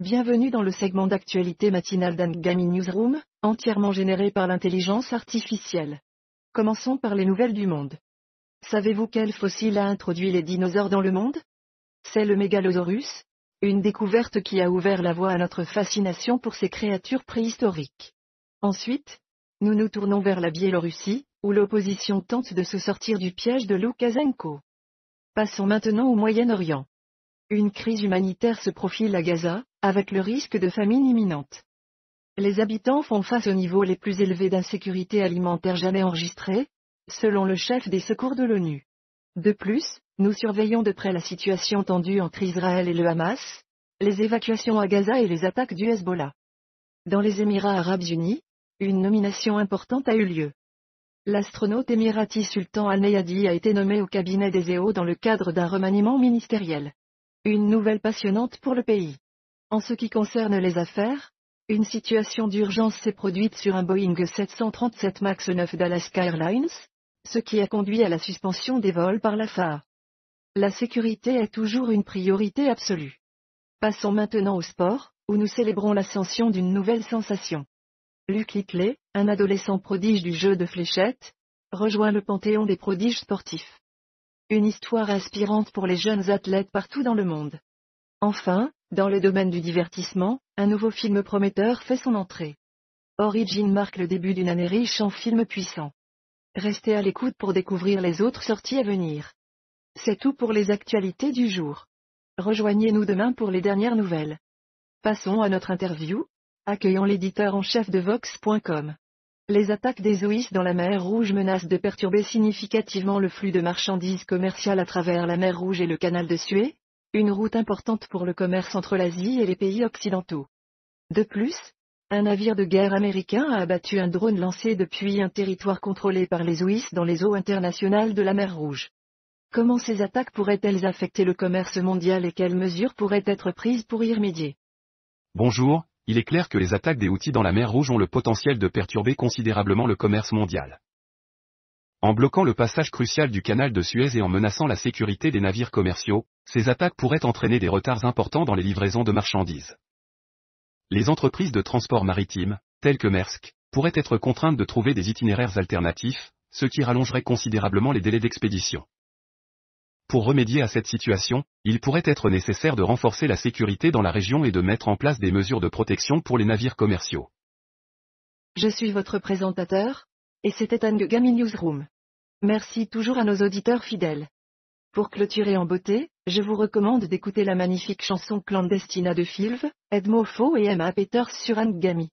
Bienvenue dans le segment d'actualité matinale d'Angami Newsroom, entièrement généré par l'intelligence artificielle. Commençons par les nouvelles du monde. Savez-vous quel fossile a introduit les dinosaures dans le monde? C'est le Megalosaurus, une découverte qui a ouvert la voie à notre fascination pour ces créatures préhistoriques. Ensuite, nous nous tournons vers la Biélorussie, où l'opposition tente de se sortir du piège de Loukashenko. Passons maintenant au Moyen-Orient. Une crise humanitaire se profile à Gaza, avec le risque de famine imminente. Les habitants font face au niveau les plus élevés d'insécurité alimentaire jamais enregistrés, selon le chef des secours de l'ONU. De plus, nous surveillons de près la situation tendue entre Israël et le Hamas, les évacuations à Gaza et les attaques du Hezbollah. Dans les Émirats arabes unis, une nomination importante a eu lieu. L'astronaute émirati Sultan Al-Neyadi a été nommé au cabinet des EO dans le cadre d'un remaniement ministériel. Une nouvelle passionnante pour le pays. En ce qui concerne les affaires, une situation d'urgence s'est produite sur un Boeing 737 MAX 9 d'Alaska Airlines, ce qui a conduit à la suspension des vols par la FAA. La sécurité est toujours une priorité absolue. Passons maintenant au sport, où nous célébrons l'ascension d'une nouvelle sensation. Luc Litley, un adolescent prodige du jeu de fléchettes, rejoint le panthéon des prodiges sportifs. Une histoire inspirante pour les jeunes athlètes partout dans le monde. Enfin, dans le domaine du divertissement, un nouveau film prometteur fait son entrée. Origin marque le début d'une année riche en films puissants. Restez à l'écoute pour découvrir les autres sorties à venir. C'est tout pour les actualités du jour. Rejoignez-nous demain pour les dernières nouvelles. Passons à notre interview. Accueillons l'éditeur en chef de Vox.com. Les attaques des OIS dans la mer Rouge menacent de perturber significativement le flux de marchandises commerciales à travers la mer Rouge et le canal de Suez, une route importante pour le commerce entre l'Asie et les pays occidentaux. De plus, un navire de guerre américain a abattu un drone lancé depuis un territoire contrôlé par les OIS dans les eaux internationales de la mer Rouge. Comment ces attaques pourraient-elles affecter le commerce mondial et quelles mesures pourraient être prises pour y remédier? Bonjour, il est clair que les attaques des outils dans la mer Rouge ont le potentiel de perturber considérablement le commerce mondial. En bloquant le passage crucial du canal de Suez et en menaçant la sécurité des navires commerciaux, ces attaques pourraient entraîner des retards importants dans les livraisons de marchandises. Les entreprises de transport maritime, telles que Maersk, pourraient être contraintes de trouver des itinéraires alternatifs, ce qui rallongerait considérablement les délais d'expédition. Pour remédier à cette situation, il pourrait être nécessaire de renforcer la sécurité dans la région et de mettre en place des mesures de protection pour les navires commerciaux. Je suis votre présentateur, et c'était Angami Newsroom. Merci toujours à nos auditeurs fidèles. Pour clôturer en beauté, je vous recommande d'écouter la magnifique chanson Clandestina de Filv, Edmo Faux et Emma Peters sur Angami.